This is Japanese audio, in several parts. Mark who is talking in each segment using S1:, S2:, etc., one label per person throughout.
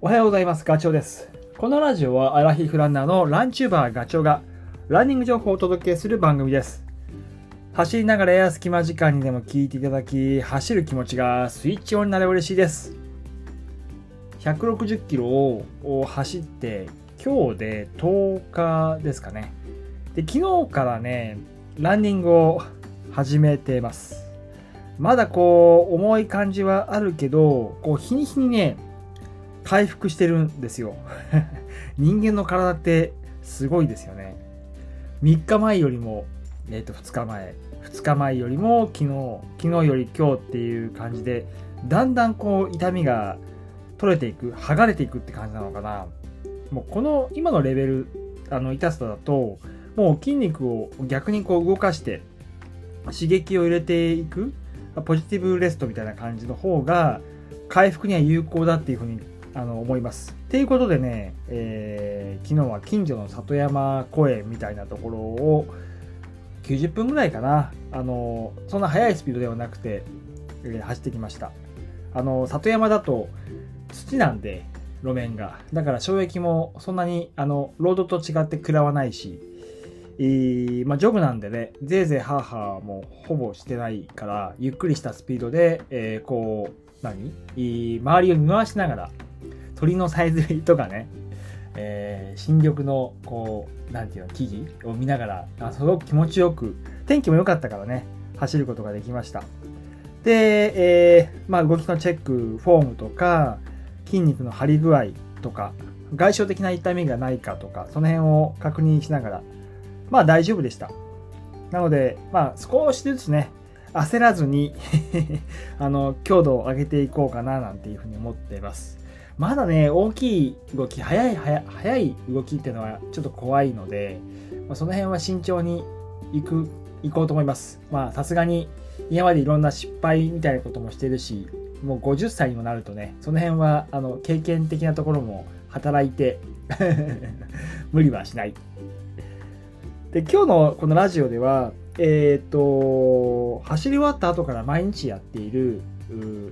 S1: おはようございます。ガチョウです。このラジオはアラヒフランナーのランチューバーガチョウがランニング情報をお届けする番組です。走りながらや隙間時間にでも聞いていただき、走る気持ちがスイッチオンになれば嬉しいです。160キロを走って今日で10日ですかね。で、昨日からね、ランニングを始めてます。まだこう、重い感じはあるけど、こう、日に日にね、回復してるんですよ。人間の体ってすごいですよね。3日前よりも、えっ、と、2日前。2日前よりも昨日、昨日より今日っていう感じで、だんだんこう、痛みが取れていく、剥がれていくって感じなのかな。もうこの今のレベル、あの、痛さだと、もう筋肉を逆にこう動かして、刺激を入れていく、ポジティブレストみたいな感じの方が、回復には有効だっていうふうにあの思います。っていうことでね、えー昨日は近所の里山公園みたいなところを90分ぐらいかな、あのそんな速いスピードではなくて、えー走ってきました。あの里山だと土なんで路面がだから衝撃もそんなにあのロードと違って食らわないし、えーまあ、ジョグなんでねぜいぜいハーハーもほぼしてないからゆっくりしたスピードで、えーこう何？えー周りを見回しながら鳥のさえずりとかね、えー新緑のこうなんていうの木々を見ながらあすごく気持ちよく天気も良かったからね走ることができました。で、えーまあ、動きのチェックフォームとか筋肉の張り具合とか外傷的な痛みがないかとかその辺を確認しながらまあ大丈夫でした。なのでまあ少しずつね焦らずに あの強度を上げていこうかななんていうふうに思っていますまだね大きい動き速い速い動きっていうのはちょっと怖いので、まあ、その辺は慎重にいくいこうと思います。まあさすがに今までいろんな失敗みたいなこともしてるしもう50歳にもなるとねその辺はあの経験的なところも働いて 無理はしない。で今日のこのラジオではえっ、と走り終わった後から毎日やっている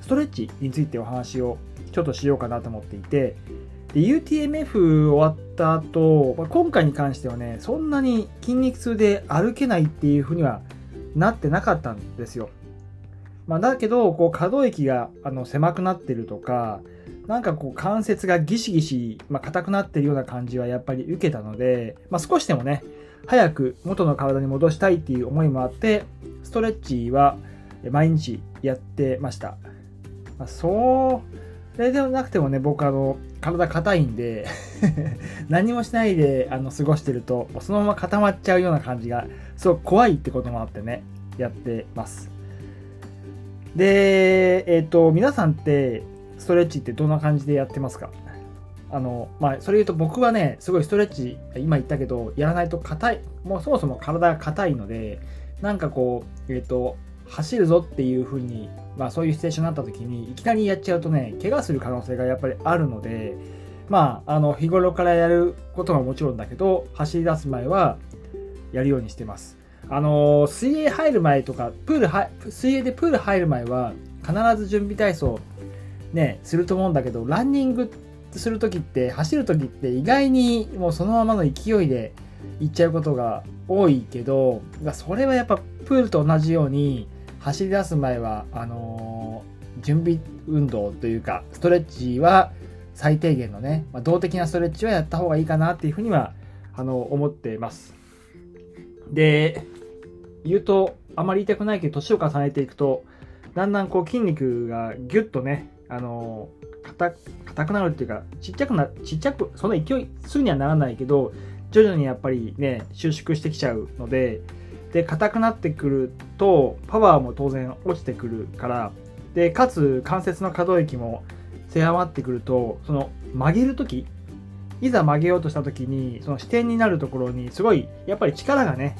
S1: ストレッチについてお話をちょっとしようかなと思っていてで UTMF 終わった後、まあ今回に関してはねそんなに筋肉痛で歩けないっていうふうにはなってなかったんですよ。まあ、だけどこう可動域があの狭くなってるとかなんかこう関節がギシギシ、まあ、硬くなってるような感じはやっぱり受けたので、まあ、少しでもね早く元の体に戻したいっていう思いもあってストレッチは毎日やってました、まあ、そうれではなくてもね僕あの体硬いんで 何もしないであの過ごしてるとそのまま固まっちゃうような感じがすごく怖いってこともあってねやってます。でえっ、と皆さんってストレッチってどんな感じでやってますか？あのまあそれ言うと僕はねすごいストレッチ今言ったけどやらないと硬いもうそもそも体が硬いのでなんかこうえっ、と走るぞっていう風にまあそういうシチュエーションになった時にいきなりやっちゃうとね怪我する可能性がやっぱりあるのでまああの日頃からやることはもちろんだけど走り出す前はやるようにしてます。あの水泳入る前とかプール水泳でプール入る前は必ず準備体操ねすると思うんだけどランニングする時って走る時って意外にもうそのままの勢いで行っちゃうことが多いけどそれはやっぱプールと同じように走り出す前はあのー準備運動というかストレッチは最低限のね、まあ、動的なストレッチはやった方がいいかなっていうふうにはあの思ってます。で言うとあまり言いたくないけど年を重ねていくとだんだんこう筋肉がギュッとねあの硬硬くなるっていうかちっちゃくなちっちゃくそんな勢いすぐにはならないけど徐々にやっぱりね収縮してきちゃうのでで硬くなってくるとパワーも当然落ちてくるからでかつ関節の可動域も狭まってくるとその曲げる時いざ曲げようとした時にその視点になるところにすごいやっぱり力がね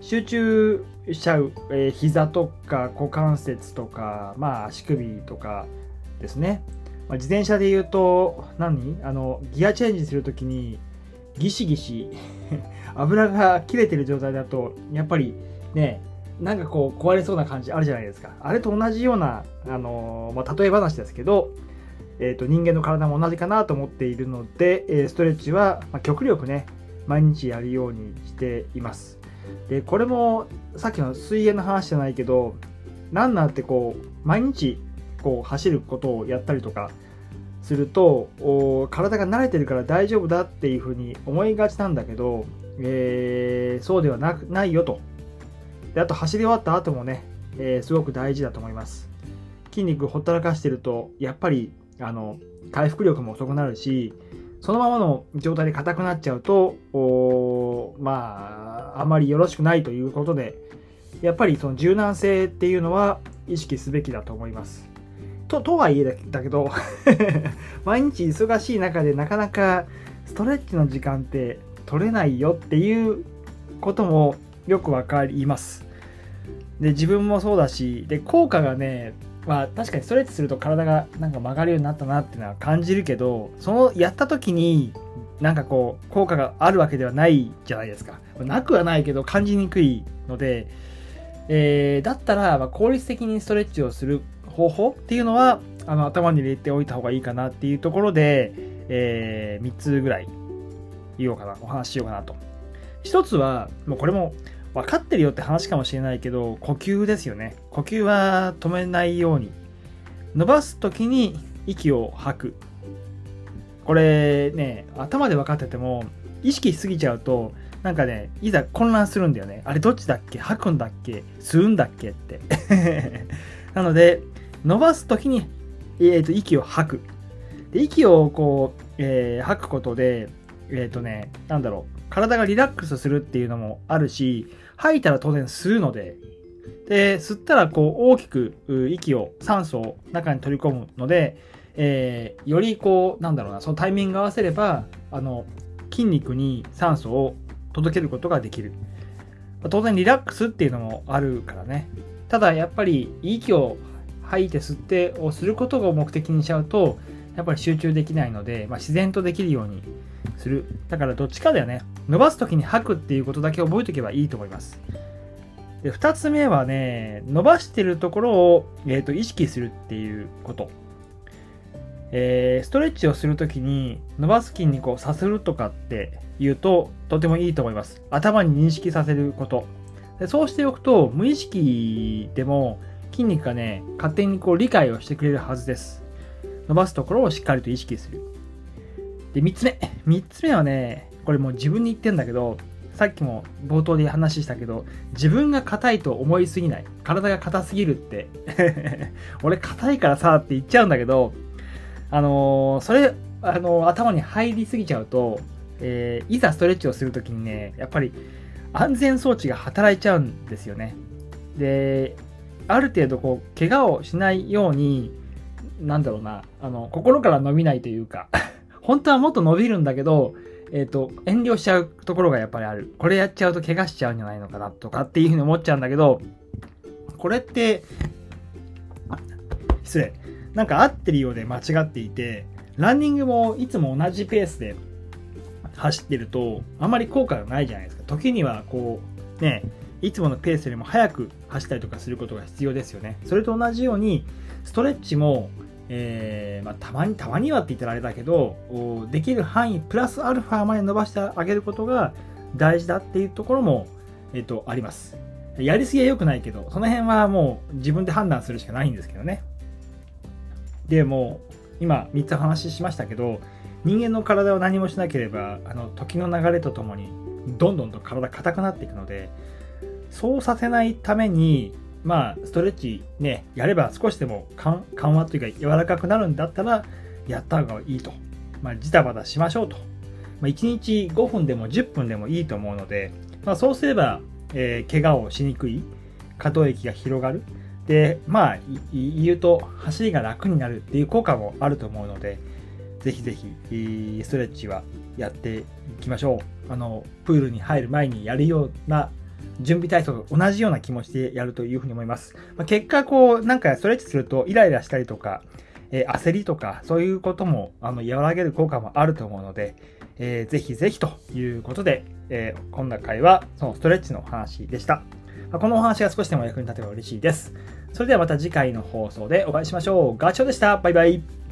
S1: 集中しちゃう、えー膝とか股関節とか、まあ、足首とかですね、まあ、自転車で言うと何？あのギアチェンジするときにギシギシ 油が切れてる状態だとやっぱりねなんかこう壊れそうな感じあるじゃないですか。あれと同じようなあの、まあ、例え話ですけどえーと、人間の体も同じかなと思っているので、え、ストレッチは、ま、極力ね毎日やるようにしています。でこれもさっきの水泳の話じゃないけどランナーってこう毎日こう走ることをやったりとかすると体が慣れてるから大丈夫だっていうふうに思いがちなんだけど、えー、そうではなくないよとであと走り終わった後もね、えー、すごく大事だと思います筋肉ほったらかしてるとやっぱりあの回復力も遅くなるしそのままの状態で硬くなっちゃうとまああまりよろしくないということでやっぱりその柔軟性っていうのは意識すべきだと思います。ととはいえだけど 毎日忙しい中でなかなかストレッチの時間って取れないよっていうこともよくわかります。で自分もそうだしで効果がねまあ確かにストレッチすると体がなんか曲がるようになったなっていうのは感じるけどそのやった時になんかこう効果があるわけではないじゃないですかなくはないけど感じにくいので、えー、だったらま効率的にストレッチをする方法っていうのはあの頭に入れておいた方がいいかなっていうところで、えー、3つぐらい言おうかなお話ししようかなと1つはもうこれも分かってるよって話かもしれないけど、呼吸ですよね。呼吸は止めないように。伸ばす時に息を吐く。これね、頭で分かってても、意識しすぎちゃうと、なんかね、いざ混乱するんだよね。あれどっちだっけ？吐くんだっけ？吸うんだっけって。なので、伸ばす時に、えー、と息を吐く。で息をこう、えー、吐くことで、えっ、ー、とね、なんだろう、体がリラックスするっていうのもあるし、吐いたら当然吸うので、で、吸ったらこう大きく息を、酸素を中に取り込むので、えー、よりこう、なんだろうな、そのタイミング合わせれば、あの、筋肉に酸素を届けることができる。当然リラックスっていうのもあるからね。ただやっぱり息を吐いて吸ってをすることを目的にしちゃうと、やっぱり集中できないので、まあ、自然とできるようにする。だからどっちかだよね。伸ばす時に吐くっていうことだけ覚えておけばいいと思います。で2つ目はね、伸ばしてるところを、えーと、意識するっていうこと。えー、ストレッチをするときに伸ばす筋肉をさせるとかって言うととてもいいと思います。頭に認識させること。でそうしておくと無意識でも筋肉がね、勝手にこう理解をしてくれるはずです。伸ばすところをしっかりと意識する。で、3つ目。3つ目はね、これもう自分に言ってんだけど、さっきも冒頭で話したけど、自分が硬いと思いすぎない。体が硬すぎるって。俺硬いからさって言っちゃうんだけど、あのー、それ、あのー、頭に入りすぎちゃうと、えー、いざストレッチをするときにね、やっぱり安全装置が働いちゃうんですよね。で、ある程度こう、怪我をしないように、なんだろうな、あの、心から伸びないというか 本当はもっと伸びるんだけど、えっ、ー、と、遠慮しちゃうところがやっぱりある。これやっちゃうと怪我しちゃうんじゃないのかなとかっていうふうに思っちゃうんだけど、これって、失礼。なんか合ってるようで間違っていて、ランニングもいつも同じペースで走ってると、あまり効果がないじゃないですか。時にはこう、ね、いつものペースよりも速く走ったりとかすることが必要ですよね。それと同じように、ストレッチもえー、まあ、たまに、たまにはって言ったらあれだけど、できる範囲プラスアルファまで伸ばしてあげることが大事だっていうところも、えっ、と、あります。やりすぎは良くないけど、その辺はもう自分で判断するしかないんですけどね。で、もう、今3つ話しましたけど、人間の体を何もしなければ、あの、時の流れとともに、どんどんと体硬くなっていくので、そうさせないために、まあ、ストレッチね、やれば少しでも緩和というか柔らかくなるんだったら、やった方がいいと。まあ、ジタバタしましょうと。まあ、1日5分でも10分でもいいと思うので、まあ、そうすれば、えー、怪我をしにくい、可動域が広がる。で、まあ、言うと、走りが楽になるっていう効果もあると思うので、ぜひぜひ、ストレッチはやっていきましょう。あの、プールに入る前にやるような準備体操と同じような気持ちでやるというふうに思います。まあ、結果、こう、なんかストレッチするとイライラしたりとか、えー、焦りとか、そういうことも、あの、和らげる効果もあると思うので、えー、ぜひぜひということで、えー、今回は、そのストレッチの話でした。まあ、このお話が少しでも役に立てば嬉しいです。それではまた次回の放送でお会いしましょう。ガチョウでした。バイバイ。